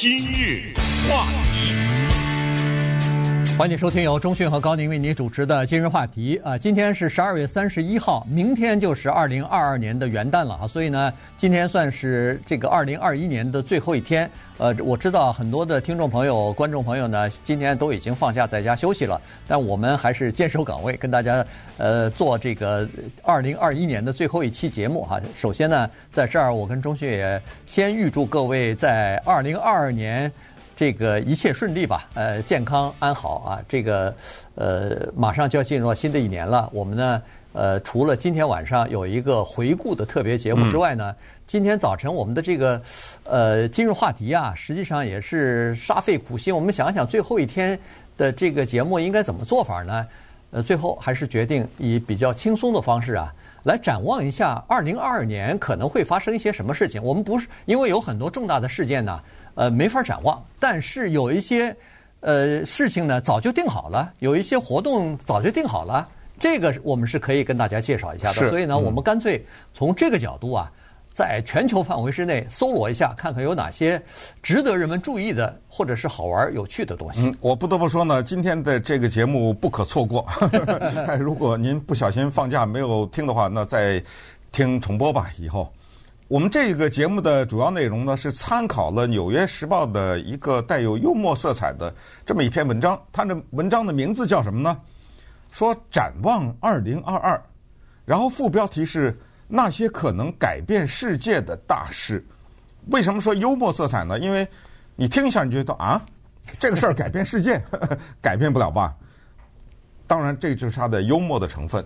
今日话题，欢迎收听由中讯和高宁为您主持的今日话题啊。今天是十二月三十一号，明天就是二零二二年的元旦了啊。所以呢，今天算是这个二零二一年的最后一天。呃，我知道很多的听众朋友、观众朋友呢，今天都已经放假在家休息了，但我们还是坚守岗位，跟大家呃做这个二零二一年的最后一期节目哈。首先呢，在这儿我跟中讯也先预祝各位在二零二二年这个一切顺利吧，呃，健康安好啊。这个呃，马上就要进入到新的一年了，我们呢。呃，除了今天晚上有一个回顾的特别节目之外呢，嗯、今天早晨我们的这个呃今日话题啊，实际上也是煞费苦心。我们想想最后一天的这个节目应该怎么做法呢？呃，最后还是决定以比较轻松的方式啊，来展望一下二零二二年可能会发生一些什么事情。我们不是因为有很多重大的事件呢，呃，没法展望，但是有一些呃事情呢早就定好了，有一些活动早就定好了。这个我们是可以跟大家介绍一下的，所以呢，我们干脆从这个角度啊，在全球范围之内搜罗一下，看看有哪些值得人们注意的，或者是好玩有趣的东西。嗯，我不得不说呢，今天的这个节目不可错过。如果您不小心放假没有听的话，那再听重播吧。以后我们这个节目的主要内容呢，是参考了《纽约时报》的一个带有幽默色彩的这么一篇文章。它的文章的名字叫什么呢？说展望二零二二，然后副标题是那些可能改变世界的大事。为什么说幽默色彩呢？因为你听一下，你觉得啊，这个事儿改变世界，改变不了吧？当然，这就是它的幽默的成分。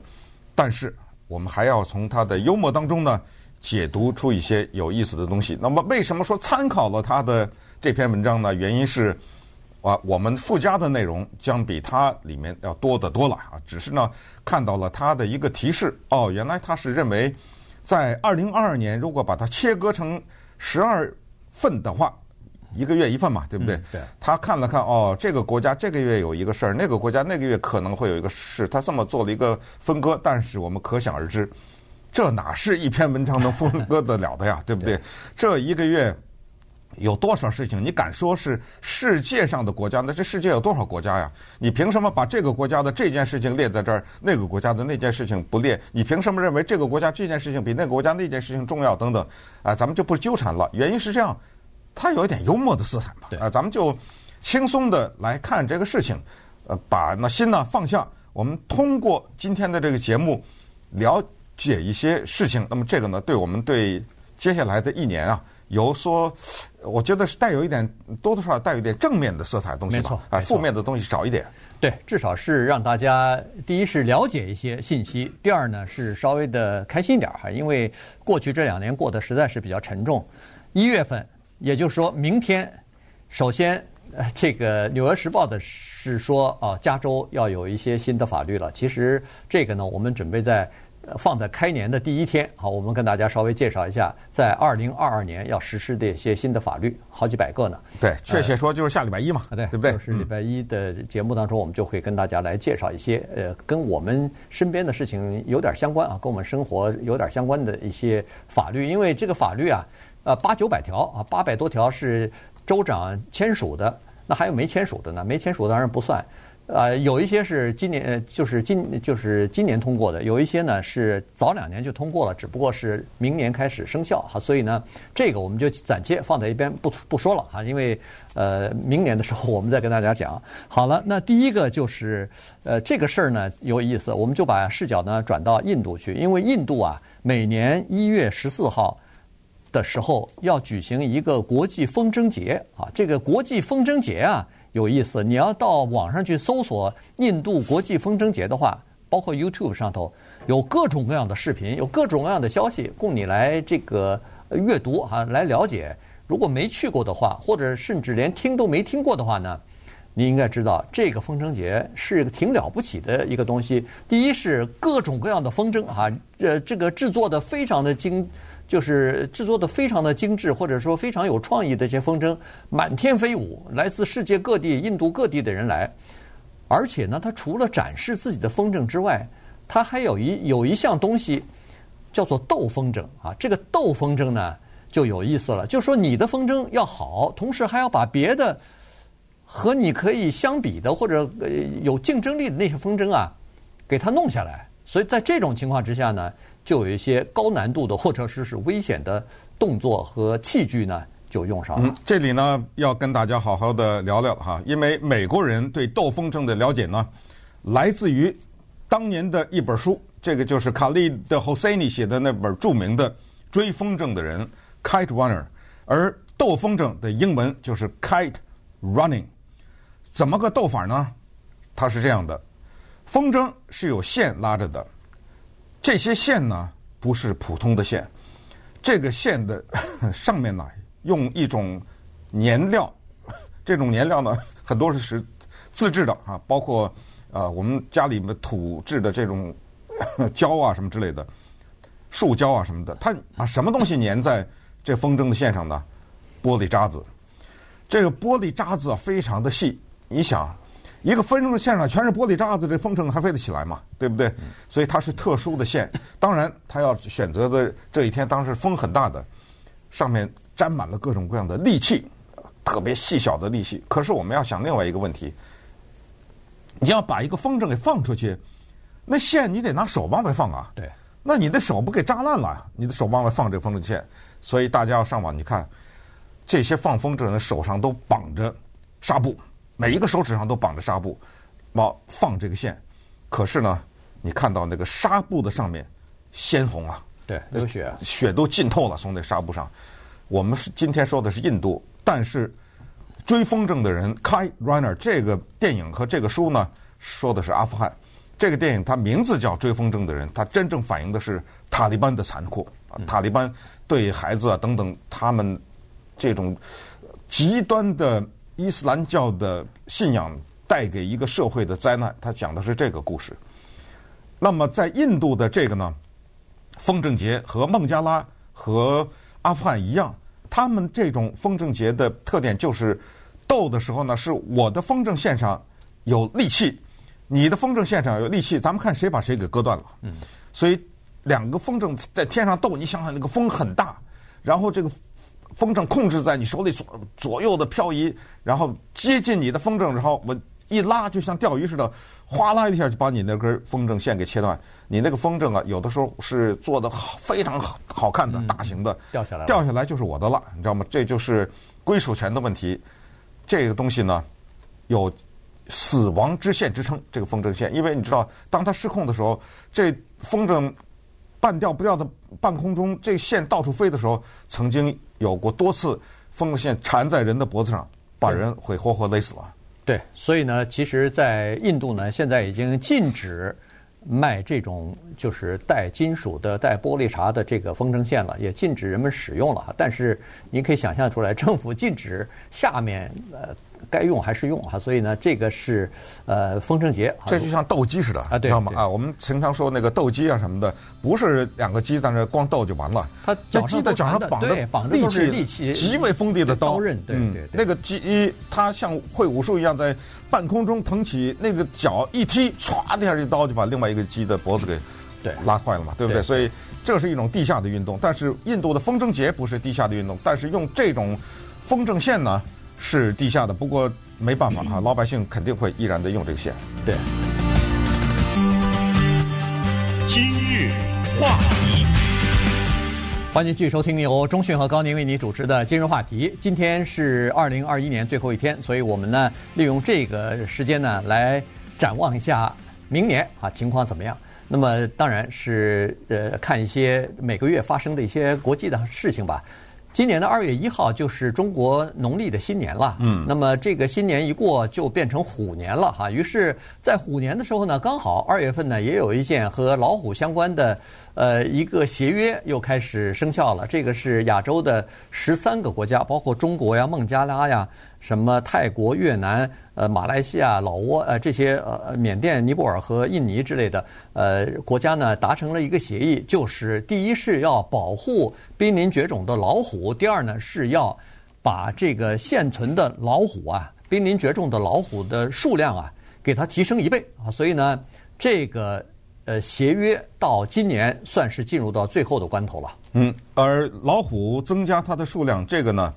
但是我们还要从它的幽默当中呢，解读出一些有意思的东西。那么，为什么说参考了他的这篇文章呢？原因是。啊，我们附加的内容将比它里面要多得多了啊！只是呢，看到了它的一个提示，哦，原来他是认为，在二零二二年，如果把它切割成十二份的话，一个月一份嘛，对不对？嗯、对。他看了看，哦，这个国家这个月有一个事儿，那个国家那个月可能会有一个事，他这么做了一个分割。但是我们可想而知，这哪是一篇文章能分割得了的呀？对不对？对这一个月。有多少事情？你敢说是世界上的国家？那这世界有多少国家呀？你凭什么把这个国家的这件事情列在这儿，那个国家的那件事情不列？你凭什么认为这个国家这件事情比那个国家那件事情重要？等等，啊，咱们就不纠缠了。原因是这样，它有一点幽默的色彩嘛。啊，咱们就轻松的来看这个事情，呃，把那心呢放下。我们通过今天的这个节目了解一些事情。那么这个呢，对我们对接下来的一年啊。有所，我觉得是带有一点多多少少带有一点正面的色彩的东西吧，啊，负面的东西少一点。对，至少是让大家第一是了解一些信息，第二呢是稍微的开心点儿哈，因为过去这两年过得实在是比较沉重。一月份，也就是说明天，首先，这个《纽约时报》的是说啊，加州要有一些新的法律了。其实这个呢，我们准备在。放在开年的第一天，好，我们跟大家稍微介绍一下，在二零二二年要实施的一些新的法律，好几百个呢。对，确切说就是下礼拜一嘛，对，对不对？就是礼拜一的节目当中，我们就会跟大家来介绍一些，呃，跟我们身边的事情有点相关啊，跟我们生活有点相关的一些法律。因为这个法律啊，呃，八九百条啊，八百多条是州长签署的，那还有没签署的呢？没签署当然不算。呃，有一些是今年，就是今就是今年通过的，有一些呢是早两年就通过了，只不过是明年开始生效哈，所以呢，这个我们就暂且放在一边不不说了哈，因为呃，明年的时候我们再跟大家讲。好了，那第一个就是呃，这个事儿呢有意思，我们就把视角呢转到印度去，因为印度啊，每年一月十四号的时候要举行一个国际风筝节啊，这个国际风筝节啊。有意思，你要到网上去搜索印度国际风筝节的话，包括 YouTube 上头有各种各样的视频，有各种各样的消息供你来这个阅读哈，来了解。如果没去过的话，或者甚至连听都没听过的话呢，你应该知道这个风筝节是个挺了不起的一个东西。第一是各种各样的风筝哈，这这个制作的非常的精。就是制作的非常的精致，或者说非常有创意的这些风筝满天飞舞，来自世界各地、印度各地的人来。而且呢，它除了展示自己的风筝之外，它还有一有一项东西叫做斗风筝啊。这个斗风筝呢，就有意思了，就说你的风筝要好，同时还要把别的和你可以相比的或者有竞争力的那些风筝啊，给它弄下来。所以在这种情况之下呢，就有一些高难度的或者说是危险的动作和器具呢，就用上了。嗯，这里呢要跟大家好好的聊聊哈，因为美国人对斗风筝的了解呢，来自于当年的一本书，这个就是卡利德·侯塞尼写的那本著名的《追风筝的人》。Kite runner，而斗风筝的英文就是 kite running，怎么个斗法呢？它是这样的，风筝是有线拉着的，这些线呢不是普通的线，这个线的 上面呢用一种粘料，这种粘料呢很多是是自制的啊，包括呃我们家里面土制的这种 胶啊什么之类的，树胶啊什么的，它把什么东西粘在？这风筝的线上呢，玻璃渣子，这个玻璃渣子啊非常的细。你想，一个风筝的线上全是玻璃渣子，这风筝还飞得起来吗？对不对？所以它是特殊的线。当然，它要选择的这一天，当时风很大的，上面沾满了各种各样的利器，特别细小的利器。可是我们要想另外一个问题，你要把一个风筝给放出去，那线你得拿手往外放啊。对。那你的手不给扎烂了？你的手往外放这风筝线。所以大家要上网，你看这些放风筝人手上都绑着纱布，每一个手指上都绑着纱布，往放这个线。可是呢，你看到那个纱布的上面鲜红啊，对，流血，血都浸透了，从那纱布上。我们是今天说的是印度，但是追风筝的人 Kite Runner 这个电影和这个书呢，说的是阿富汗。这个电影它名字叫《追风筝的人》，它真正反映的是塔利班的残酷啊！塔利班对孩子啊等等，他们这种极端的伊斯兰教的信仰带给一个社会的灾难，他讲的是这个故事。那么在印度的这个呢，风筝节和孟加拉和阿富汗一样，他们这种风筝节的特点就是斗的时候呢，是我的风筝线上有利器。你的风筝线上有利器，咱们看谁把谁给割断了。嗯，所以两个风筝在天上斗，你想想那个风很大，然后这个风筝控制在你手里左左右的漂移，然后接近你的风筝，然后我一拉，就像钓鱼似的，哗啦一下就把你那根风筝线给切断。你那个风筝啊，有的时候是做的非常好好看的大型的，掉下来掉下来就是我的了，你知道吗？这就是归属权的问题。这个东西呢，有。死亡之线之称，这个风筝线，因为你知道，当它失控的时候，这风筝半吊不吊的半空中，这线到处飞的时候，曾经有过多次风筝线缠在人的脖子上，把人会活活勒死了。对，所以呢，其实，在印度呢，现在已经禁止卖这种就是带金属的、带玻璃碴的这个风筝线了，也禁止人们使用了。但是，你可以想象出来，政府禁止下面呃。该用还是用哈，所以呢，这个是呃风筝节，这就像斗鸡似的啊，知道吗？啊，我们平常说那个斗鸡啊什么的，不是两个鸡在那光斗就完了，它鸡的脚上绑着绑着都是利器，极为锋利的刀，刀刃，对对对。那个鸡它像会武术一样，在半空中腾起那个脚一踢，歘的一下，这刀就把另外一个鸡的脖子给对拉坏了嘛，对不对？所以这是一种地下的运动，但是印度的风筝节不是地下的运动，但是用这种风筝线呢？是地下的，不过没办法哈，老百姓肯定会依然的用这个线。对。今日话题，欢迎继续收听由中讯和高宁为你主持的今日话题。今天是二零二一年最后一天，所以我们呢利用这个时间呢来展望一下明年啊情况怎么样。那么当然是呃看一些每个月发生的一些国际的事情吧。今年的二月一号就是中国农历的新年了，嗯，那么这个新年一过就变成虎年了哈。于是，在虎年的时候呢，刚好二月份呢也有一件和老虎相关的呃一个协约又开始生效了。这个是亚洲的十三个国家，包括中国呀、孟加拉呀。什么泰国、越南、呃马来西亚、老挝呃这些呃缅甸、尼泊尔和印尼之类的呃国家呢，达成了一个协议，就是第一是要保护濒临绝种的老虎，第二呢是要把这个现存的老虎啊，濒临绝种的老虎的数量啊，给它提升一倍啊，所以呢，这个呃协约到今年算是进入到最后的关头了。嗯，而老虎增加它的数量，这个呢，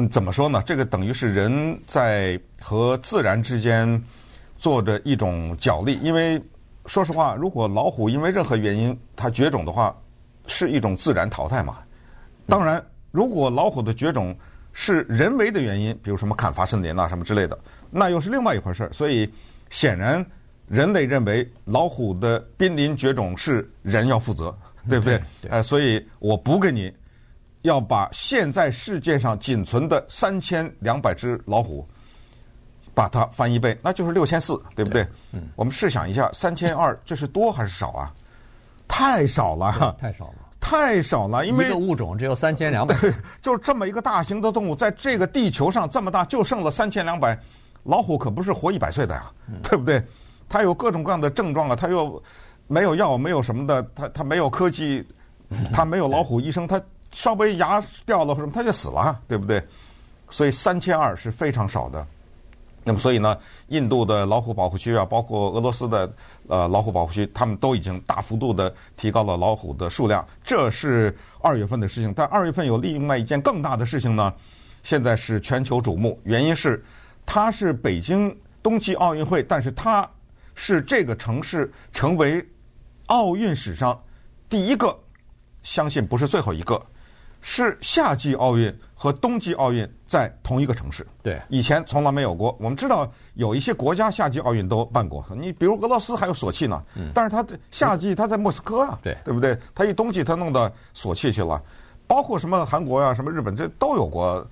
嗯，怎么说呢？这个等于是人在和自然之间做的一种角力。因为说实话，如果老虎因为任何原因它绝种的话，是一种自然淘汰嘛。当然，如果老虎的绝种是人为的原因，比如什么砍伐森林啊什么之类的，那又是另外一回事儿。所以显然，人类认为老虎的濒临绝种是人要负责。对不对？哎、呃，所以我补给你，要把现在世界上仅存的三千两百只老虎，把它翻一倍，那就是六千四，对不对？对嗯，我们试想一下，三千二，这是多还是少啊？太少了，太少了，太少了，因为一个物种只有三千两百，就这么一个大型的动物，在这个地球上这么大，就剩了三千两百，老虎可不是活一百岁的呀，嗯、对不对？它有各种各样的症状啊，它又。没有药，没有什么的，它它没有科技，它没有老虎医生，他稍微牙掉了或什么，他就死了，对不对？所以三千二是非常少的。那么所以呢，印度的老虎保护区啊，包括俄罗斯的呃老虎保护区，他们都已经大幅度的提高了老虎的数量。这是二月份的事情，但二月份有另外一件更大的事情呢，现在是全球瞩目，原因是它是北京冬季奥运会，但是它是这个城市成为。奥运史上第一个，相信不是最后一个，是夏季奥运和冬季奥运在同一个城市。对，以前从来没有过。我们知道有一些国家夏季奥运都办过，你比如俄罗斯还有索契呢。嗯。但是它夏季它在莫斯科啊，对，对不对？它一冬季它弄到索契去了，包括什么韩国呀、啊、什么日本这都有过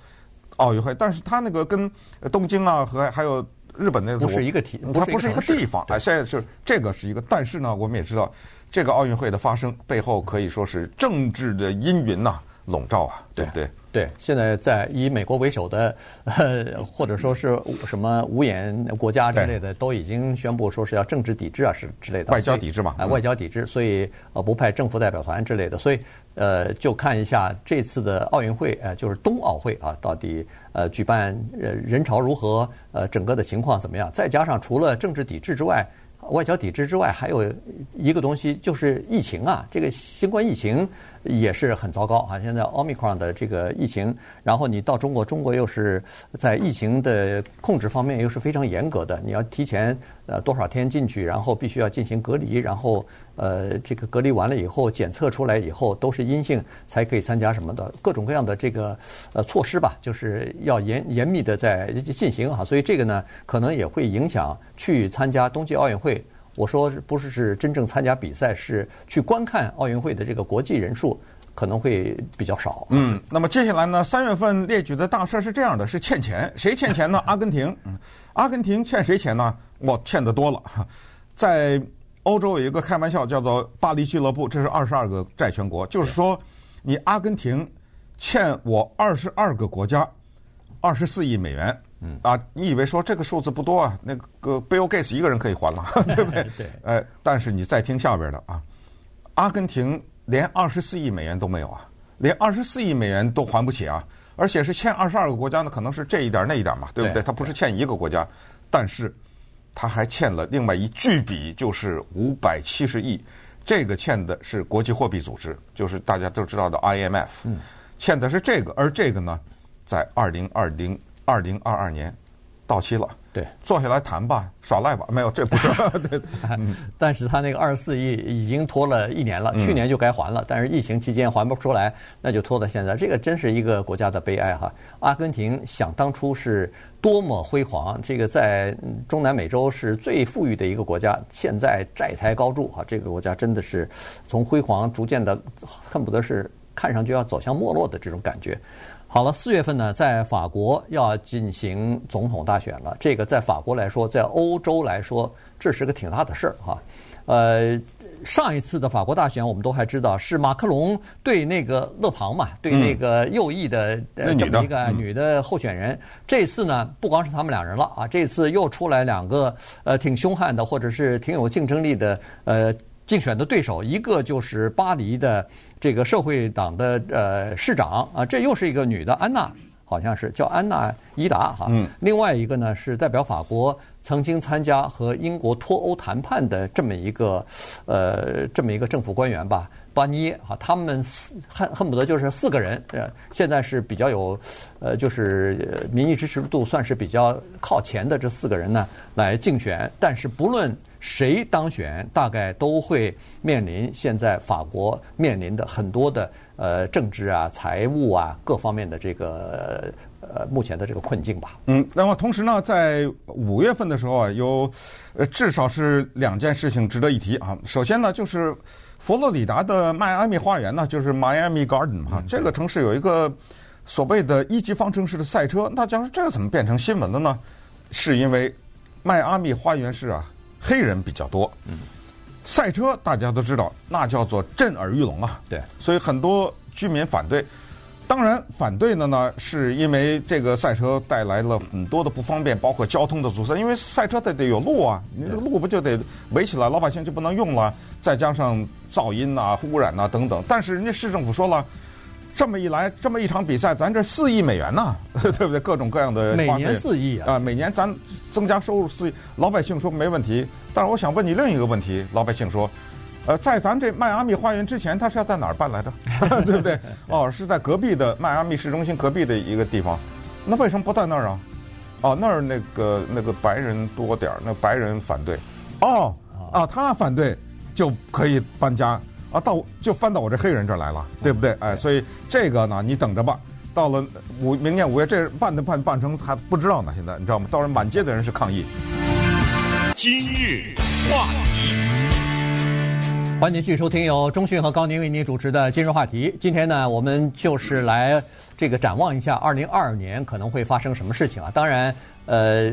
奥运会，但是它那个跟东京啊和还有。日本那个不是一个体，它不是一个地方。啊，现在是这个是一个，但是呢，我们也知道，这个奥运会的发生背后可以说是政治的阴云呐笼罩啊，对不对？对，现在在以美国为首的，呃，或者说是什么五眼国家之类的，都已经宣布说是要政治抵制啊，是之类的。外交抵制嘛？啊，外交抵制，所以呃不派政府代表团之类的，所以呃就看一下这次的奥运会，呃就是冬奥会啊，到底呃举办呃人潮如何，呃整个的情况怎么样？再加上除了政治抵制之外。外交抵制之外，还有一个东西就是疫情啊，这个新冠疫情也是很糟糕啊。现在奥密克戎的这个疫情，然后你到中国，中国又是在疫情的控制方面又是非常严格的，你要提前呃多少天进去，然后必须要进行隔离，然后。呃，这个隔离完了以后，检测出来以后都是阴性，才可以参加什么的各种各样的这个呃措施吧，就是要严严密的在进行哈，所以这个呢，可能也会影响去参加冬季奥运会。我说不是是真正参加比赛，是去观看奥运会的这个国际人数可能会比较少。嗯，那么接下来呢，三月份列举的大事是这样的，是欠钱，谁欠钱呢？阿根廷，阿根廷欠谁钱呢？我欠的多了，在。欧洲有一个开玩笑，叫做“巴黎俱乐部”，这是二十二个债权国，就是说，你阿根廷欠我二十二个国家二十四亿美元，嗯啊，你以为说这个数字不多啊？那个 Bill Gates 一个人可以还了，对不对？对。呃，但是你再听下边的啊，阿根廷连二十四亿美元都没有啊，连二十四亿美元都还不起啊，而且是欠二十二个国家呢，可能是这一点那一点嘛，对不对？他不是欠一个国家，但是。他还欠了另外一巨笔，就是五百七十亿，这个欠的是国际货币组织，就是大家都知道的 IMF，欠的是这个，而这个呢，在二零二零二零二二年到期了。对，坐下来谈吧，耍赖吧，没有，这不是。对，但是他那个二十四亿已经拖了一年了，去年就该还了，但是疫情期间还不出来，那就拖到现在。这个真是一个国家的悲哀哈！阿根廷想当初是多么辉煌，这个在中南美洲是最富裕的一个国家，现在债台高筑哈，这个国家真的是从辉煌逐渐的恨不得是看上去要走向没落的这种感觉。好了，四月份呢，在法国要进行总统大选了。这个在法国来说，在欧洲来说，这是个挺大的事儿哈。呃，上一次的法国大选，我们都还知道是马克龙对那个勒庞嘛，对那个右翼的呃这么一个女的候选人。这次呢，不光是他们两人了啊，这次又出来两个呃挺凶悍的，或者是挺有竞争力的呃。竞选的对手，一个就是巴黎的这个社会党的呃市长啊，这又是一个女的安娜，好像是叫安娜伊达哈。嗯。另外一个呢是代表法国曾经参加和英国脱欧谈判的这么一个呃这么一个政府官员吧。巴尼啊，他们四恨恨不得就是四个人，呃，现在是比较有，呃，就是民意支持度算是比较靠前的这四个人呢来竞选。但是不论谁当选，大概都会面临现在法国面临的很多的呃政治啊、财务啊各方面的这个。呃，目前的这个困境吧。嗯，那么同时呢，在五月份的时候啊，有呃至少是两件事情值得一提啊。首先呢，就是佛罗里达的迈阿密花园呢，就是 Miami Garden 哈，这个城市有一个所谓的一级方程式的赛车。大家说这个怎么变成新闻了呢？是因为迈阿密花园市啊，黑人比较多。嗯，赛车大家都知道，那叫做震耳欲聋啊。对，所以很多居民反对。当然，反对的呢，是因为这个赛车带来了很多的不方便，包括交通的阻塞。因为赛车它得有路啊，你这个路不就得围起来，老百姓就不能用了。再加上噪音啊、污染啊等等。但是人家市政府说了，这么一来，这么一场比赛，咱这四亿美元呢，对不对？各种各样的每年四亿啊，啊，每年咱增加收入四亿，老百姓说没问题。但是我想问你另一个问题，老百姓说。呃，在咱这迈阿密花园之前，他是要在哪儿办来着？对不对？哦，是在隔壁的迈阿密市中心隔壁的一个地方。那为什么不在那儿啊？哦，那儿那个那个白人多点儿，那白人反对。哦，啊，他反对就可以搬家啊，到就搬到我这黑人这儿来了，对不对？哎，所以这个呢，你等着吧。到了五明年五月，这办的办办成还不知道呢。现在你知道吗？到时候满街的人是抗议。今日话题。欢迎继续收听由中讯和高宁为您主持的今日话题。今天呢，我们就是来这个展望一下二零二二年可能会发生什么事情啊。当然，呃，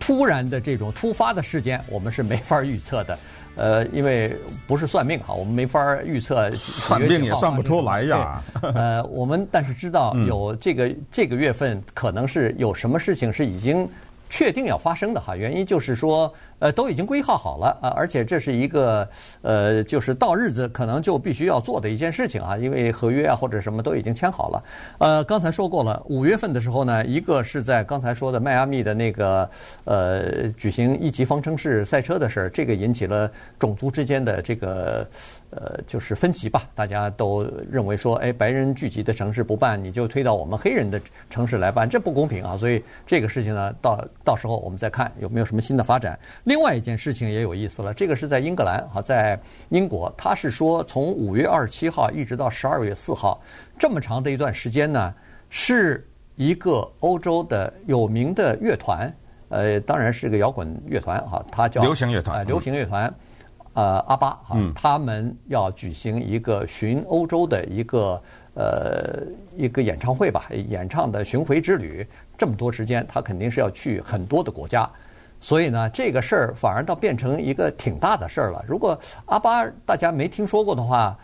突然的这种突发的事件，我们是没法预测的。呃，因为不是算命哈，我们没法预测。算命也算不出来呀。呃，我们但是知道有这个这个月份可能是有什么事情是已经确定要发生的哈。原因就是说。呃，都已经规划好了啊，而且这是一个呃，就是到日子可能就必须要做的一件事情啊，因为合约啊或者什么都已经签好了。呃，刚才说过了，五月份的时候呢，一个是在刚才说的迈阿密的那个呃举行一级方程式赛车的事儿，这个引起了种族之间的这个呃就是分级吧，大家都认为说，哎，白人聚集的城市不办，你就推到我们黑人的城市来办，这不公平啊，所以这个事情呢，到到时候我们再看有没有什么新的发展。另外一件事情也有意思了，这个是在英格兰哈，在英国，他是说从五月二十七号一直到十二月四号这么长的一段时间呢，是一个欧洲的有名的乐团，呃，当然是个摇滚乐团哈，它叫流行乐团，流行乐团，呃，阿巴啊，他们要举行一个巡欧洲的一个呃一个演唱会吧，演唱的巡回之旅，这么多时间，他肯定是要去很多的国家。所以呢，这个事儿反而倒变成一个挺大的事儿了。如果阿巴大家没听说过的话，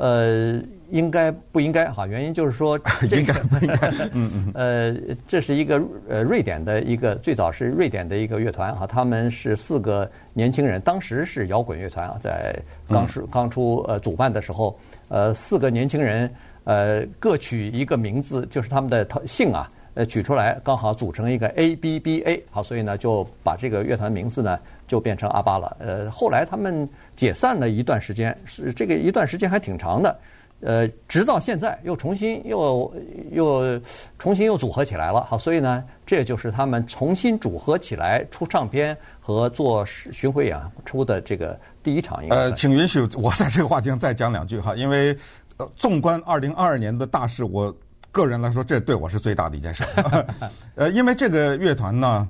呃，应该不应该哈？原因就是说，应该不应该？嗯嗯。呃，这是一个呃瑞典的一个最早是瑞典的一个乐团哈，他们是四个年轻人，当时是摇滚乐团啊，在刚出刚出呃主办的时候，呃，四个年轻人呃各取一个名字，就是他们的姓啊。呃，取出来刚好组成一个 A B B A，好，所以呢就把这个乐团名字呢就变成阿巴了。呃，后来他们解散了一段时间，是这个一段时间还挺长的。呃，直到现在又重新又又重新又组合起来了。好，所以呢，这就是他们重新组合起来出唱片和做巡回演出的这个第一场。呃，请允许我在这个话题上再讲两句哈，因为，纵观二零二二年的大事，我。个人来说，这对我是最大的一件事。呃，因为这个乐团呢，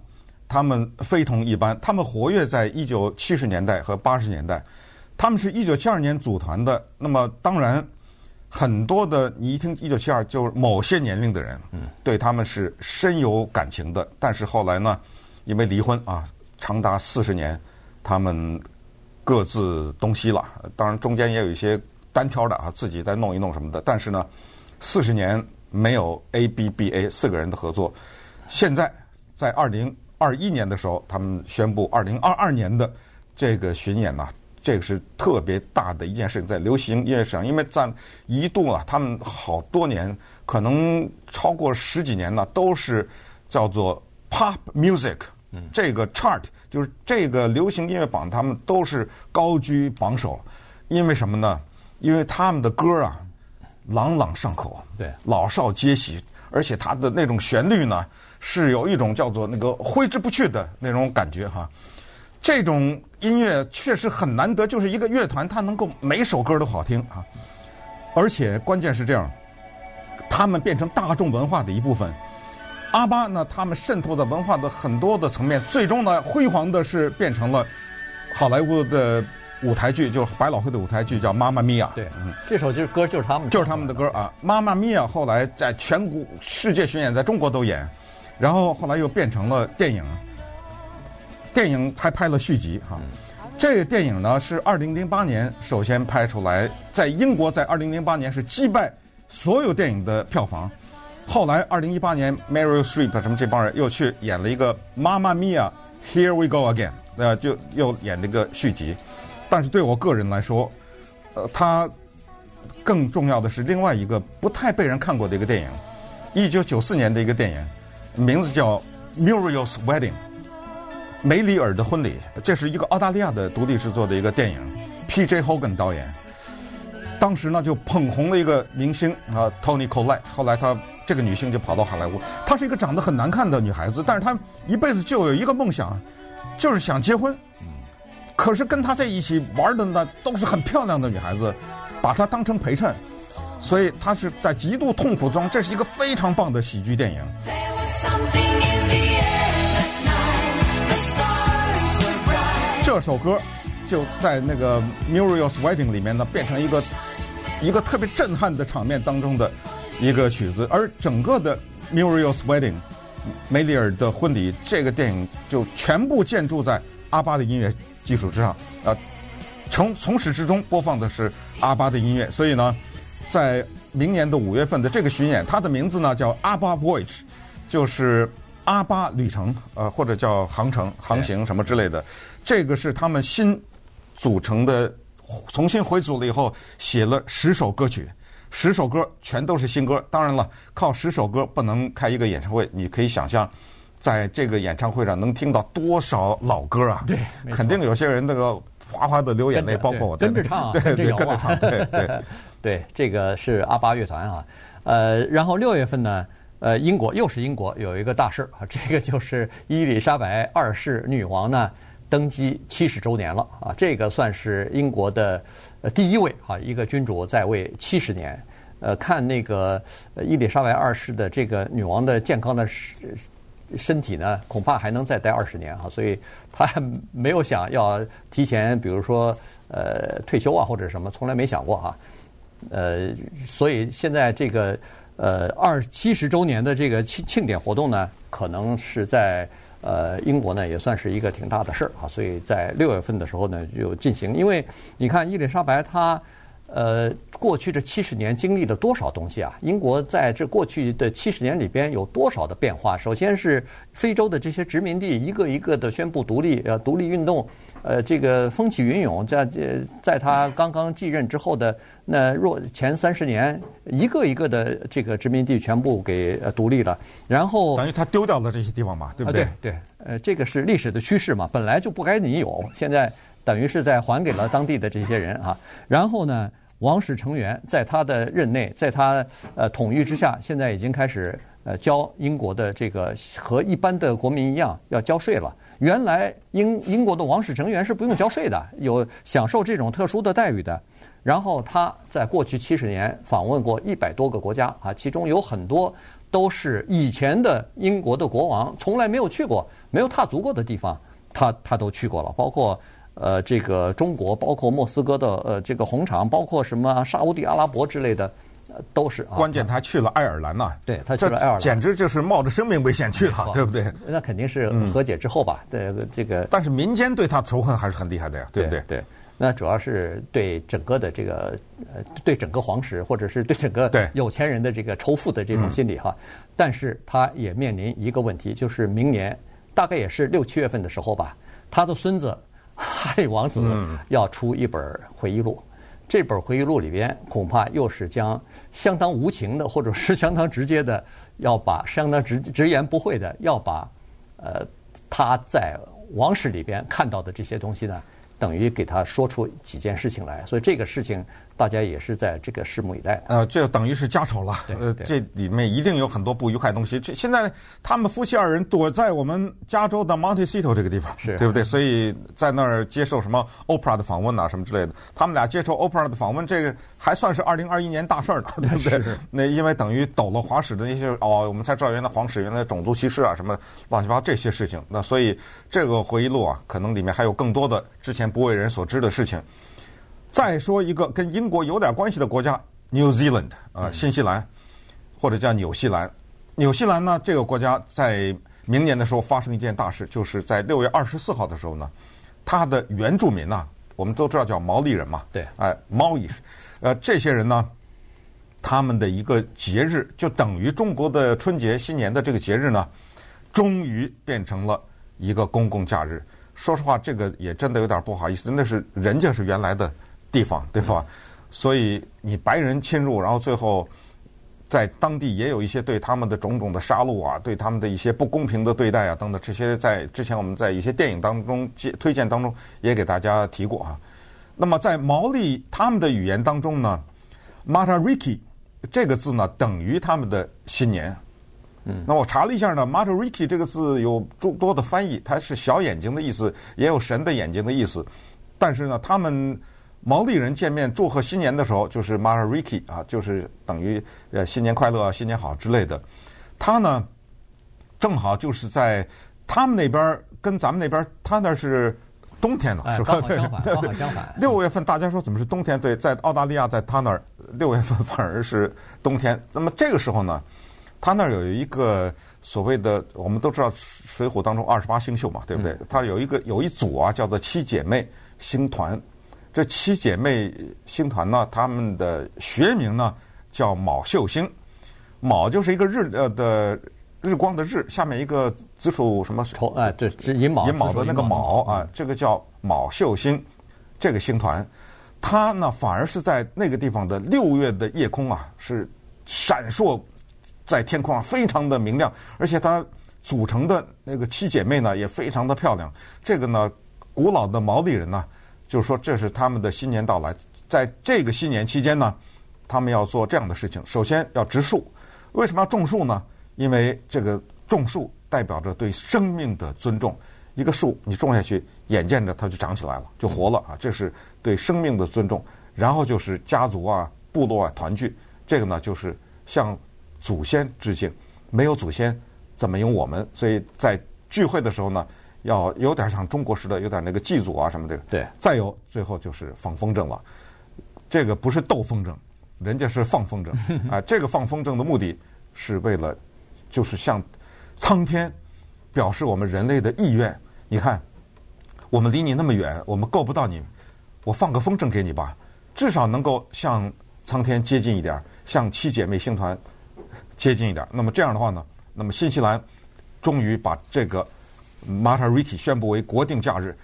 他们非同一般，他们活跃在一九七十年代和八十年代。他们是一九七二年组团的，那么当然很多的你一听一九七二，就是某些年龄的人，对他们是深有感情的。但是后来呢，因为离婚啊，长达四十年，他们各自东西了。当然中间也有一些单挑的啊，自己再弄一弄什么的。但是呢，四十年。没有 A B B A 四个人的合作，现在在二零二一年的时候，他们宣布二零二二年的这个巡演呢，这个是特别大的一件事情，在流行音乐史上，因为在一度啊，他们好多年，可能超过十几年呢，都是叫做 Pop Music，这个 chart 就是这个流行音乐榜，他们都是高居榜首，因为什么呢？因为他们的歌啊，朗朗上口，对，老少皆喜，而且它的那种旋律呢，是有一种叫做那个挥之不去的那种感觉哈。这种音乐确实很难得，就是一个乐团它能够每首歌都好听啊，而且关键是这样，他们变成大众文化的一部分。阿巴呢，他们渗透的文化的很多的层面，最终呢，辉煌的是变成了好莱坞的舞台剧，就是百老汇的舞台剧叫《妈妈咪呀》。对，嗯，这首就是歌，就是他们，就是他们的歌啊，《妈妈咪呀》后来在全国世界巡演，在中国都演，然后后来又变成了电影，电影还拍了续集哈。这个电影呢是二零零八年首先拍出来，在英国在二零零八年是击败所有电影的票房。后来，二零一八年，Meryl Streep 什么这帮人又去演了一个《妈妈咪呀》，Here We Go Again，呃，就又演了一个续集。但是对我个人来说，呃，它更重要的是另外一个不太被人看过的一个电影，一九九四年的一个电影，名字叫《Muriel's Wedding》，梅里尔的婚礼。这是一个澳大利亚的独立制作的一个电影，P.J. Hogan 导演。当时呢，就捧红了一个明星啊，Tony Collette。后来他。这个女性就跑到好莱坞，她是一个长得很难看的女孩子，但是她一辈子就有一个梦想，就是想结婚。可是跟她在一起玩的呢，都是很漂亮的女孩子，把她当成陪衬，所以她是在极度痛苦中。这是一个非常棒的喜剧电影。这首歌就在那个《Muriel's Wedding》里面呢，变成一个一个特别震撼的场面当中的。一个曲子，而整个的《Muriel's Wedding》梅里尔的婚礼这个电影就全部建筑在阿巴的音乐基础之上，啊，从从始至终播放的是阿巴的音乐，所以呢，在明年的五月份的这个巡演，它的名字呢叫《阿巴 Voyage》，就是阿巴旅程，呃，或者叫航程、航行什么之类的，这个是他们新组成的，重新回组了以后写了十首歌曲。十首歌全都是新歌，当然了，靠十首歌不能开一个演唱会。你可以想象，在这个演唱会上能听到多少老歌啊！对，肯定有些人那个哗哗的流眼泪，包括我在内。跟着唱，对对，跟着唱，对对对，这个是阿巴乐团啊。呃，然后六月份呢，呃，英国又是英国有一个大事啊，这个就是伊丽莎白二世女王呢登基七十周年了啊，这个算是英国的。呃，第一位啊，一个君主在位七十年，呃，看那个伊丽莎白二世的这个女王的健康的身身体呢，恐怕还能再待二十年哈，所以她没有想要提前，比如说呃退休啊或者什么，从来没想过哈，呃，所以现在这个呃二七十周年的这个庆庆典活动呢，可能是在。呃，英国呢也算是一个挺大的事儿啊，所以在六月份的时候呢就进行。因为你看伊丽莎白她，呃，过去这七十年经历了多少东西啊？英国在这过去的七十年里边有多少的变化？首先是非洲的这些殖民地一个一个的宣布独立，呃，独立运动，呃，这个风起云涌，在在他刚刚继任之后的那若前三十年，一个一个的这个殖民地全部给独立了，然后等于他丢掉了这些地方嘛，对不对？啊、对对，呃，这个是历史的趋势嘛，本来就不该你有，现在等于是在还给了当地的这些人啊。然后呢，王室成员在他的任内，在他呃统御之下，现在已经开始呃交英国的这个和一般的国民一样要交税了。原来英英国的王室成员是不用交税的，有享受这种特殊的待遇的。然后他在过去七十年访问过一百多个国家啊，其中有很多都是以前的英国的国王从来没有去过、没有踏足过的地方，他他都去过了，包括呃这个中国，包括莫斯科的呃这个红场，包括什么沙乌地阿拉伯之类的。都是，关键他去了爱尔兰呐，对他去了爱尔兰，简直就是冒着生命危险去了，对不对？那肯定是和解之后吧，对这个。但是民间对他仇恨还是很厉害的呀，对不对？对，那主要是对整个的这个呃，对整个皇室或者是对整个有钱人的这个仇富的这种心理哈。但是他也面临一个问题，就是明年大概也是六七月份的时候吧，他的孙子哈利王子要出一本回忆录。这本回忆录里边，恐怕又是将相当无情的，或者是相当直接的，要把相当直直言不讳的，要把呃他在王室里边看到的这些东西呢，等于给他说出几件事情来。所以这个事情大家也是在这个拭目以待。呃，这等于是家丑了。呃，对这里面一定有很多不愉快的东西。这现在他们夫妻二人躲在我们加州的 Montecito 这个地方，是对不对？所以在那儿接受什么 Oprah 的访问啊，什么之类的。他们俩接受 Oprah 的访问，这个还算是二零二一年大事儿呢，对不对？那因为等于抖了皇室的那些哦，我们才知道原来皇室原来种族歧视啊，什么乱七八糟这些事情。那所以这个回忆录啊，可能里面还有更多的之前不为人所知的事情。再说一个跟英国有点关系的国家，New Zealand 啊，新西兰，或者叫纽西兰。纽西兰呢，这个国家在明年的时候发生一件大事，就是在六月二十四号的时候呢，它的原住民呢，我们都知道叫毛利人嘛，对，哎，毛利，呃，这些人呢，他们的一个节日，就等于中国的春节、新年的这个节日呢，终于变成了一个公共假日。说实话，这个也真的有点不好意思，那是人家是原来的。地方对吧？所以你白人侵入，然后最后在当地也有一些对他们的种种的杀戮啊，对他们的一些不公平的对待啊等等，这些在之前我们在一些电影当中介推荐当中也给大家提过啊。那么在毛利他们的语言当中呢，Matariki 这个字呢等于他们的新年。嗯，那我查了一下呢，Matariki 这个字有诸多的翻译，它是小眼睛的意思，也有神的眼睛的意思，但是呢，他们。毛利人见面祝贺新年的时候，就是 Matariki 啊，就是等于呃新年快乐、新年好之类的。他呢，正好就是在他们那边跟咱们那边，他那是冬天了，是吧？刚好相反，刚好相反。六月份大家说怎么是冬天？对，在澳大利亚，在他那儿六月份反而是冬天。那么这个时候呢，他那儿有一个所谓的，我们都知道《水浒》当中二十八星宿嘛，对不对？他有一个有一组啊，叫做七姐妹星团。这七姐妹星团呢，她们的学名呢叫卯宿星，卯就是一个日呃的日光的日，下面一个子鼠什么丑哎，对，寅卯寅卯的那个卯啊，这个叫卯宿星，这个星团，它呢反而是在那个地方的六月的夜空啊，是闪烁在天空啊，非常的明亮，而且它组成的那个七姐妹呢也非常的漂亮。这个呢，古老的毛利人呢。就是说，这是他们的新年到来，在这个新年期间呢，他们要做这样的事情。首先要植树，为什么要种树呢？因为这个种树代表着对生命的尊重。一个树你种下去，眼见着它就长起来了，就活了啊，这是对生命的尊重。然后就是家族啊、部落啊团聚，这个呢就是向祖先致敬。没有祖先，怎么有我们？所以在聚会的时候呢。要有点像中国式的，有点那个祭祖啊什么的。对。再有，最后就是放风筝了。这个不是斗风筝，人家是放风筝 啊。这个放风筝的目的是为了，就是向苍天表示我们人类的意愿。你看，我们离你那么远，我们够不到你，我放个风筝给你吧，至少能够向苍天接近一点，向七姐妹星团接近一点。那么这样的话呢，那么新西兰终于把这个。Matariki 宣布为国定假日，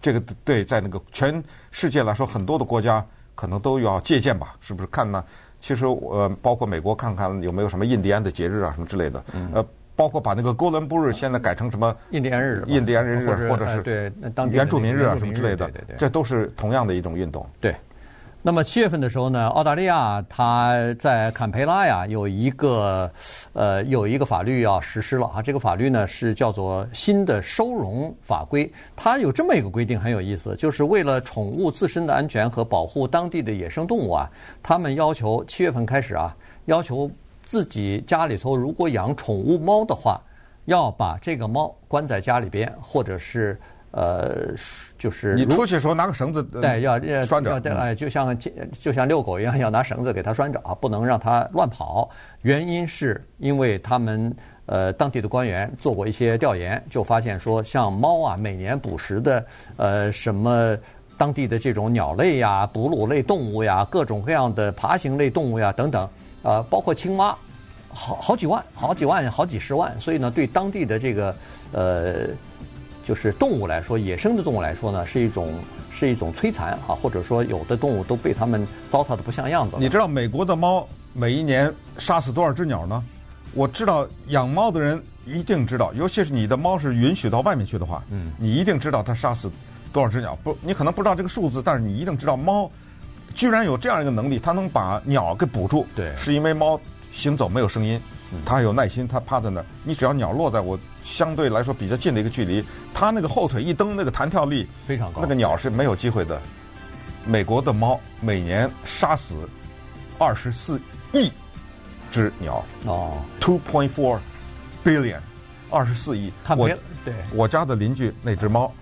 这个对在那个全世界来说，很多的国家可能都要借鉴吧？是不是？看呢？其实呃，包括美国，看看有没有什么印第安的节日啊，什么之类的。呃，包括把那个哥伦布日现在改成什么印第安日、印第安人日，或者是对原住民日啊什么之类的。这都是同样的一种运动。对。那么七月份的时候呢，澳大利亚它在坎培拉呀有一个呃有一个法律要实施了啊，这个法律呢是叫做新的收容法规。它有这么一个规定很有意思，就是为了宠物自身的安全和保护当地的野生动物啊，他们要求七月份开始啊，要求自己家里头如果养宠物猫的话，要把这个猫关在家里边，或者是。呃，就是你出去的时候拿个绳子，对，要要拴着，哎，就像就像遛狗一样，要拿绳子给它拴着啊，不能让它乱跑。原因是因为他们呃当地的官员做过一些调研，就发现说，像猫啊，每年捕食的呃什么当地的这种鸟类呀、哺乳类动物呀、各种各样的爬行类动物呀等等，啊、呃，包括青蛙，好好几万、好几万、好几十万，所以呢，对当地的这个呃。就是动物来说，野生的动物来说呢，是一种是一种摧残啊，或者说有的动物都被他们糟蹋的不像样子。你知道美国的猫每一年杀死多少只鸟呢？我知道养猫的人一定知道，尤其是你的猫是允许到外面去的话，嗯，你一定知道它杀死多少只鸟。不，你可能不知道这个数字，但是你一定知道猫居然有这样一个能力，它能把鸟给捕住。对，是因为猫行走没有声音，它有耐心，它趴在那儿。你只要鸟落在我相对来说比较近的一个距离，它那个后腿一蹬，那个弹跳力非常高，那个鸟是没有机会的。美国的猫每年杀死二十四亿只鸟哦，two point four billion，二十四亿。我对，我家的邻居那只猫，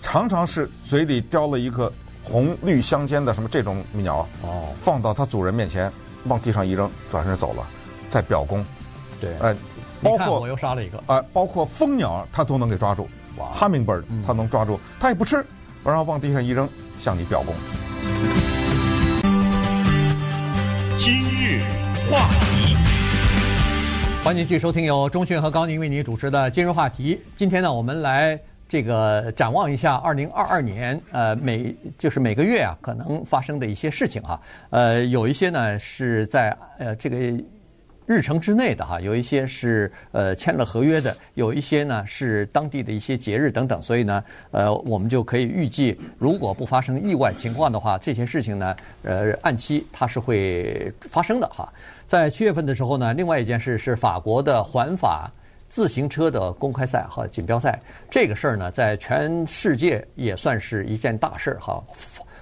常常是嘴里叼了一个红绿相间的什么这种鸟哦，放到它主人面前，往地上一扔，转身走了，在表功。对，呃，包括我又杀了一个啊、呃，包括蜂鸟它都能给抓住，哇，Hummingbird 它能抓住，它也不吃，然后往地上一扔，向你表功。今日话题，欢迎继续收听由钟讯和高宁为您主持的今日话题。今天呢，我们来这个展望一下二零二二年，呃，每就是每个月啊，可能发生的一些事情哈。呃，有一些呢是在呃这个。日程之内的哈，有一些是呃签了合约的，有一些呢是当地的一些节日等等，所以呢，呃，我们就可以预计，如果不发生意外情况的话，这些事情呢，呃，按期它是会发生的哈。在七月份的时候呢，另外一件事是法国的环法自行车的公开赛和锦标赛，这个事儿呢，在全世界也算是一件大事儿哈。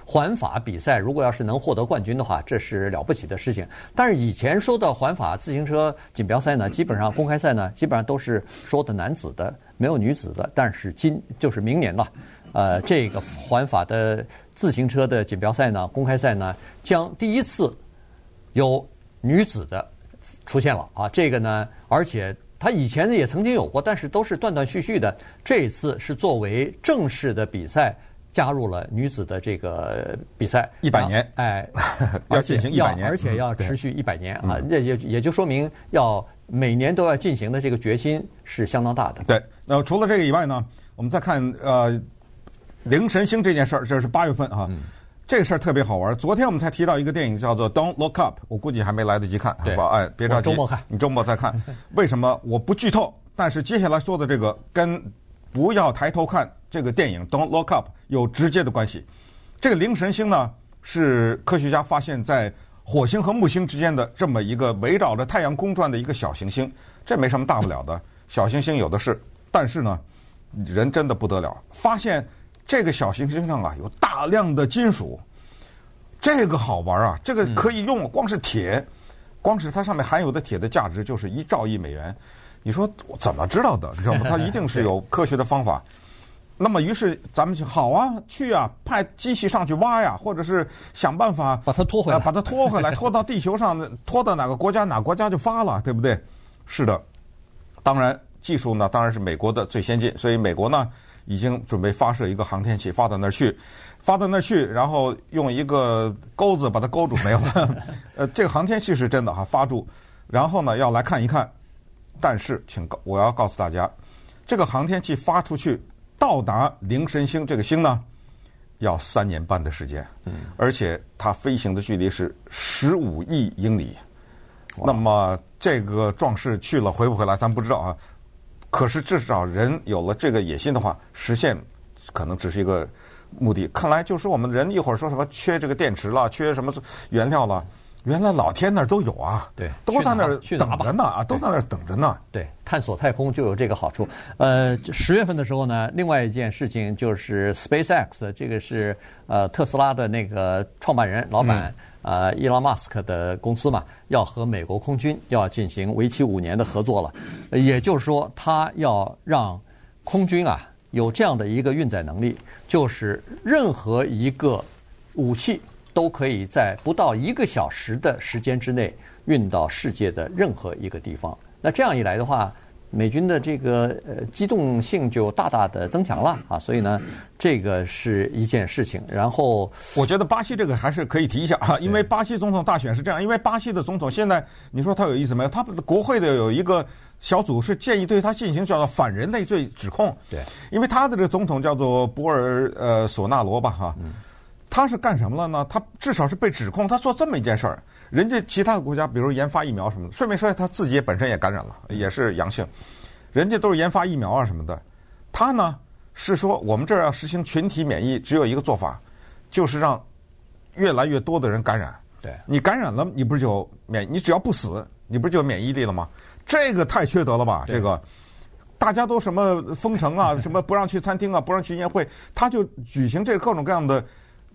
环法比赛，如果要是能获得冠军的话，这是了不起的事情。但是以前说的环法自行车锦标赛呢，基本上公开赛呢，基本上都是说的男子的，没有女子的。但是今就是明年了，呃，这个环法的自行车的锦标赛呢，公开赛呢，将第一次有女子的出现了啊。这个呢，而且它以前呢也曾经有过，但是都是断断续续的。这一次是作为正式的比赛。加入了女子的这个比赛，一百年，哎，要进行一百年，而且要持续一百年啊！这也也就说明要每年都要进行的这个决心是相当大的。对，那除了这个以外呢，我们再看呃，凌晨星这件事儿，这是八月份哈，这个事儿特别好玩。昨天我们才提到一个电影叫做《Don't Look Up》，我估计还没来得及看，好吧？哎，别着急，周末看，你周末再看。为什么我不剧透？但是接下来说的这个跟不要抬头看。这个电影《Don't Look Up》有直接的关系。这个灵神星呢，是科学家发现，在火星和木星之间的这么一个围绕着太阳公转的一个小行星。这没什么大不了的，小行星有的是。但是呢，人真的不得了，发现这个小行星上啊有大量的金属。这个好玩啊，这个可以用，光是铁，光是它上面含有的铁的价值就是一兆亿美元。你说我怎么知道的？你知道吗？它一定是有科学的方法。那么，于是咱们就好啊，去啊，派机器上去挖呀，或者是想办法把它拖回来，把它拖回来，拖到地球上，拖到哪个国家，哪个国家就发了，对不对？是的，当然技术呢，当然是美国的最先进，所以美国呢已经准备发射一个航天器发到那儿去，发到那儿去，然后用一个钩子把它勾住没有了。呃，这个航天器是真的哈，发住，然后呢要来看一看，但是请告我要告诉大家，这个航天器发出去。到达灵神星这个星呢，要三年半的时间，嗯，而且它飞行的距离是十五亿英里，那么这个壮士去了回不回来，咱不知道啊。可是至少人有了这个野心的话，实现可能只是一个目的。看来就是我们人一会儿说什么缺这个电池了，缺什么原料了。原来老天那儿都有啊，对，都在那儿等着呢啊，都在那儿等着呢。对，探索太空就有这个好处。呃，十月份的时候呢，另外一件事情就是 SpaceX，这个是呃特斯拉的那个创办人老板呃伊隆马斯克的公司嘛，要和美国空军要进行为期五年的合作了。也就是说，他要让空军啊有这样的一个运载能力，就是任何一个武器。都可以在不到一个小时的时间之内运到世界的任何一个地方。那这样一来的话，美军的这个呃机动性就大大的增强了啊。所以呢，这个是一件事情。然后，我觉得巴西这个还是可以提一下啊，因为巴西总统大选是这样，因为巴西的总统现在你说他有意思没有？他国会的有一个小组是建议对他进行叫做反人类罪指控。对，因为他的这个总统叫做博尔呃索纳罗吧哈。嗯他是干什么了呢？他至少是被指控，他做这么一件事儿。人家其他的国家，比如研发疫苗什么的，顺便说他自己也本身也感染了，也是阳性。人家都是研发疫苗啊什么的，他呢是说我们这儿要实行群体免疫，只有一个做法，就是让越来越多的人感染。对，你感染了，你不是就免？你只要不死，你不是就有免疫力了吗？这个太缺德了吧？这个大家都什么封城啊，什么不让去餐厅啊，不让去宴会，他就举行这各种各样的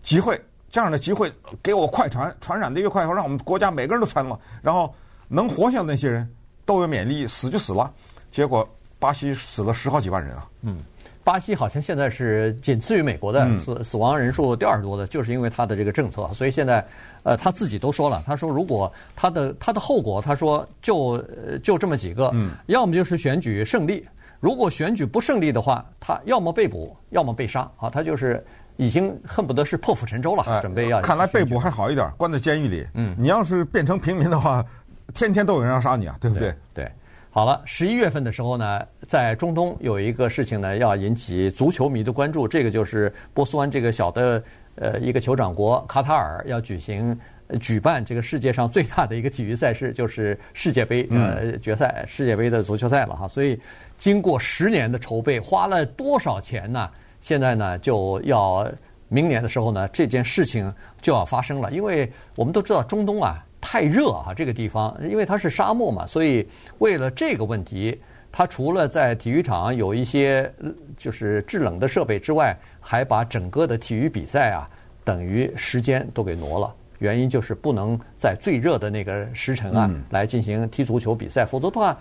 集会，这样的集会给我快传，传染的越快，让我们国家每个人都传了，然后能活下的那些人都有免疫力，死就死了。结果巴西死了十好几万人啊！嗯。巴西好像现在是仅次于美国的死死亡人数第二多的，就是因为他的这个政策。所以现在，呃，他自己都说了，他说如果他的他的后果，他说就就这么几个，要么就是选举胜利，如果选举不胜利的话，他要么被捕，要么被杀。啊，他就是已经恨不得是破釜沉舟了，准备要。看来被捕还好一点，关在监狱里。嗯，你要是变成平民的话，天天都有人要杀你啊，对不对？对。好了，十一月份的时候呢，在中东有一个事情呢，要引起足球迷的关注。这个就是波斯湾这个小的呃一个酋长国卡塔尔要举行举办这个世界上最大的一个体育赛事，就是世界杯呃决赛，世界杯的足球赛了哈。所以经过十年的筹备，花了多少钱呢？现在呢就要明年的时候呢，这件事情就要发生了。因为我们都知道中东啊。太热啊，这个地方，因为它是沙漠嘛，所以为了这个问题，它除了在体育场有一些就是制冷的设备之外，还把整个的体育比赛啊，等于时间都给挪了。原因就是不能在最热的那个时辰啊来进行踢足球比赛，否则的话，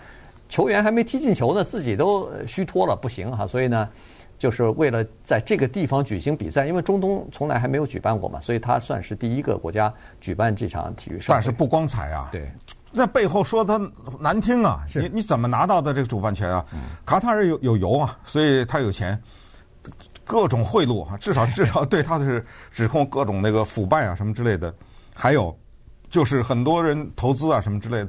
球员还没踢进球呢，自己都虚脱了，不行哈。所以呢。就是为了在这个地方举行比赛，因为中东从来还没有举办过嘛，所以他算是第一个国家举办这场体育赛。但是不光彩啊，对，那背后说他难听啊，你你怎么拿到的这个主办权啊？卡塔尔有有油啊，所以他有钱，各种贿赂啊，至少 至少对他的是指控各种那个腐败啊什么之类的，还有就是很多人投资啊什么之类的，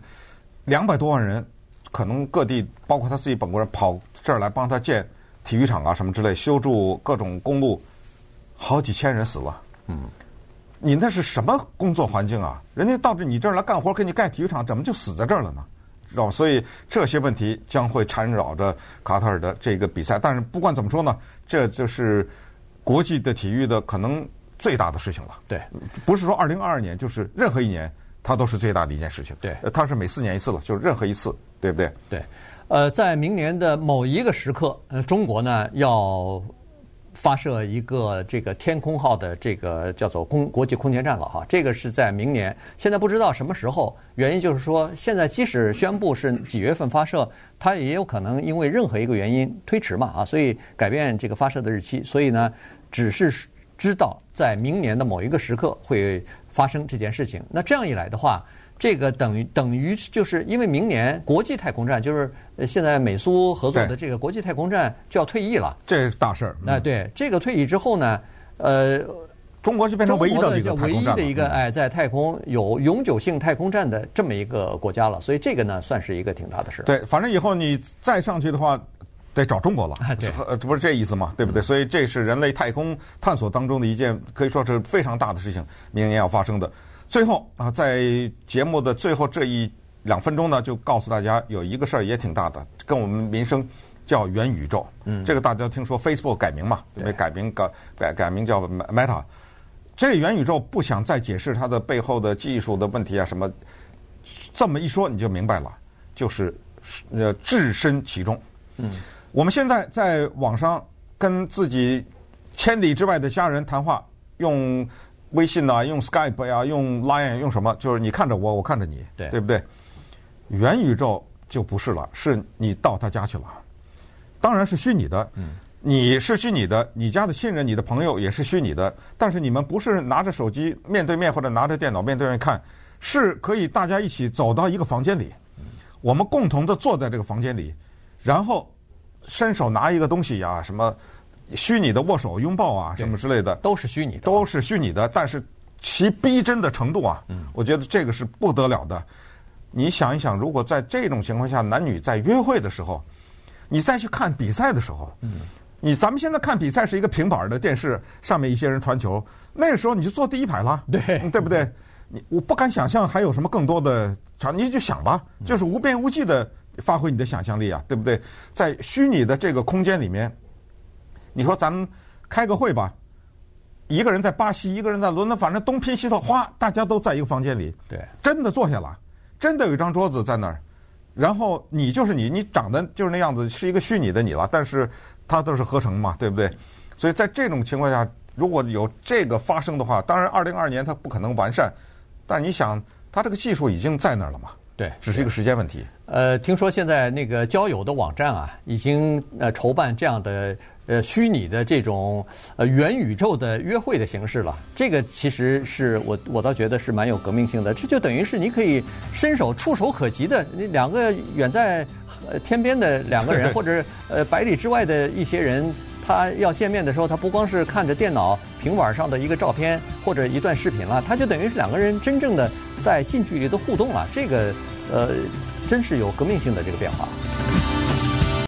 两百多万人，可能各地包括他自己本国人跑这儿来帮他建。体育场啊，什么之类，修筑各种公路，好几千人死了。嗯，你那是什么工作环境啊？人家到这你这儿来干活，给你盖体育场，怎么就死在这儿了呢？知道吧？所以这些问题将会缠绕着卡塔尔的这个比赛。但是不管怎么说呢，这就是国际的体育的可能最大的事情了。对，不是说二零二二年，就是任何一年，它都是最大的一件事情。对，它是每四年一次了，就是任何一次，对不对？对。呃，在明年的某一个时刻，呃，中国呢要发射一个这个天空号的这个叫做空国际空间站了哈。这个是在明年，现在不知道什么时候。原因就是说，现在即使宣布是几月份发射，它也有可能因为任何一个原因推迟嘛啊，所以改变这个发射的日期。所以呢，只是知道在明年的某一个时刻会发生这件事情。那这样一来的话。这个等于等于就是因为明年国际太空站就是现在美苏合作的这个国际太空站就要退役了，这大事儿。哎，对，这个退役之后呢，呃，中国就变成唯一的一个唯一的一个哎，在太空有永久性太空站的这么一个国家了，所以这个呢算是一个挺大的事儿。对，反正以后你再上去的话，得找中国了，对，呃，不是这意思嘛，对不对？所以这是人类太空探索当中的一件可以说是非常大的事情，明年要发生的。最后啊，在节目的最后这一两分钟呢，就告诉大家有一个事儿也挺大的，跟我们民生叫元宇宙。嗯，这个大家听说 Facebook 改名嘛，因为改名改改改名叫 Meta。这元宇宙不想再解释它的背后的技术的问题啊什么，这么一说你就明白了，就是呃置身其中。嗯，我们现在在网上跟自己千里之外的家人谈话，用。微信呐、啊，用 Skype 呀、啊，用 Line 用什么？就是你看着我，我看着你，对对不对？元宇宙就不是了，是你到他家去了，当然是虚拟的。嗯，你是虚拟的，你家的亲人、你的朋友也是虚拟的，但是你们不是拿着手机面对面或者拿着电脑面对面看，是可以大家一起走到一个房间里，我们共同的坐在这个房间里，然后伸手拿一个东西呀，什么？虚拟的握手、拥抱啊，什么之类的，都是虚拟的，都是虚拟的。但是其逼真的程度啊，我觉得这个是不得了的。你想一想，如果在这种情况下，男女在约会的时候，你再去看比赛的时候，你咱们现在看比赛是一个平板的电视，上面一些人传球，那个时候你就坐第一排了，对，对不对？你我不敢想象还有什么更多的场，你就想吧，就是无边无际的发挥你的想象力啊，对不对？在虚拟的这个空间里面。你说咱们开个会吧，一个人在巴西，一个人在伦敦，反正东拼西凑，哗，大家都在一个房间里，对，真的坐下了，真的有一张桌子在那儿，然后你就是你，你长得就是那样子，是一个虚拟的你了，但是它都是合成嘛，对不对？所以在这种情况下，如果有这个发生的话，当然二零二二年它不可能完善，但你想，它这个技术已经在那儿了嘛？对，只是一个时间问题。呃，听说现在那个交友的网站啊，已经呃筹办这样的呃虚拟的这种呃元宇宙的约会的形式了。这个其实是我我倒觉得是蛮有革命性的。这就等于是你可以伸手触手可及的，你两个远在呃天边的两个人，或者呃百里之外的一些人，他要见面的时候，他不光是看着电脑平板上的一个照片或者一段视频了，他就等于是两个人真正的在近距离的互动了。这个。呃，真是有革命性的这个变化。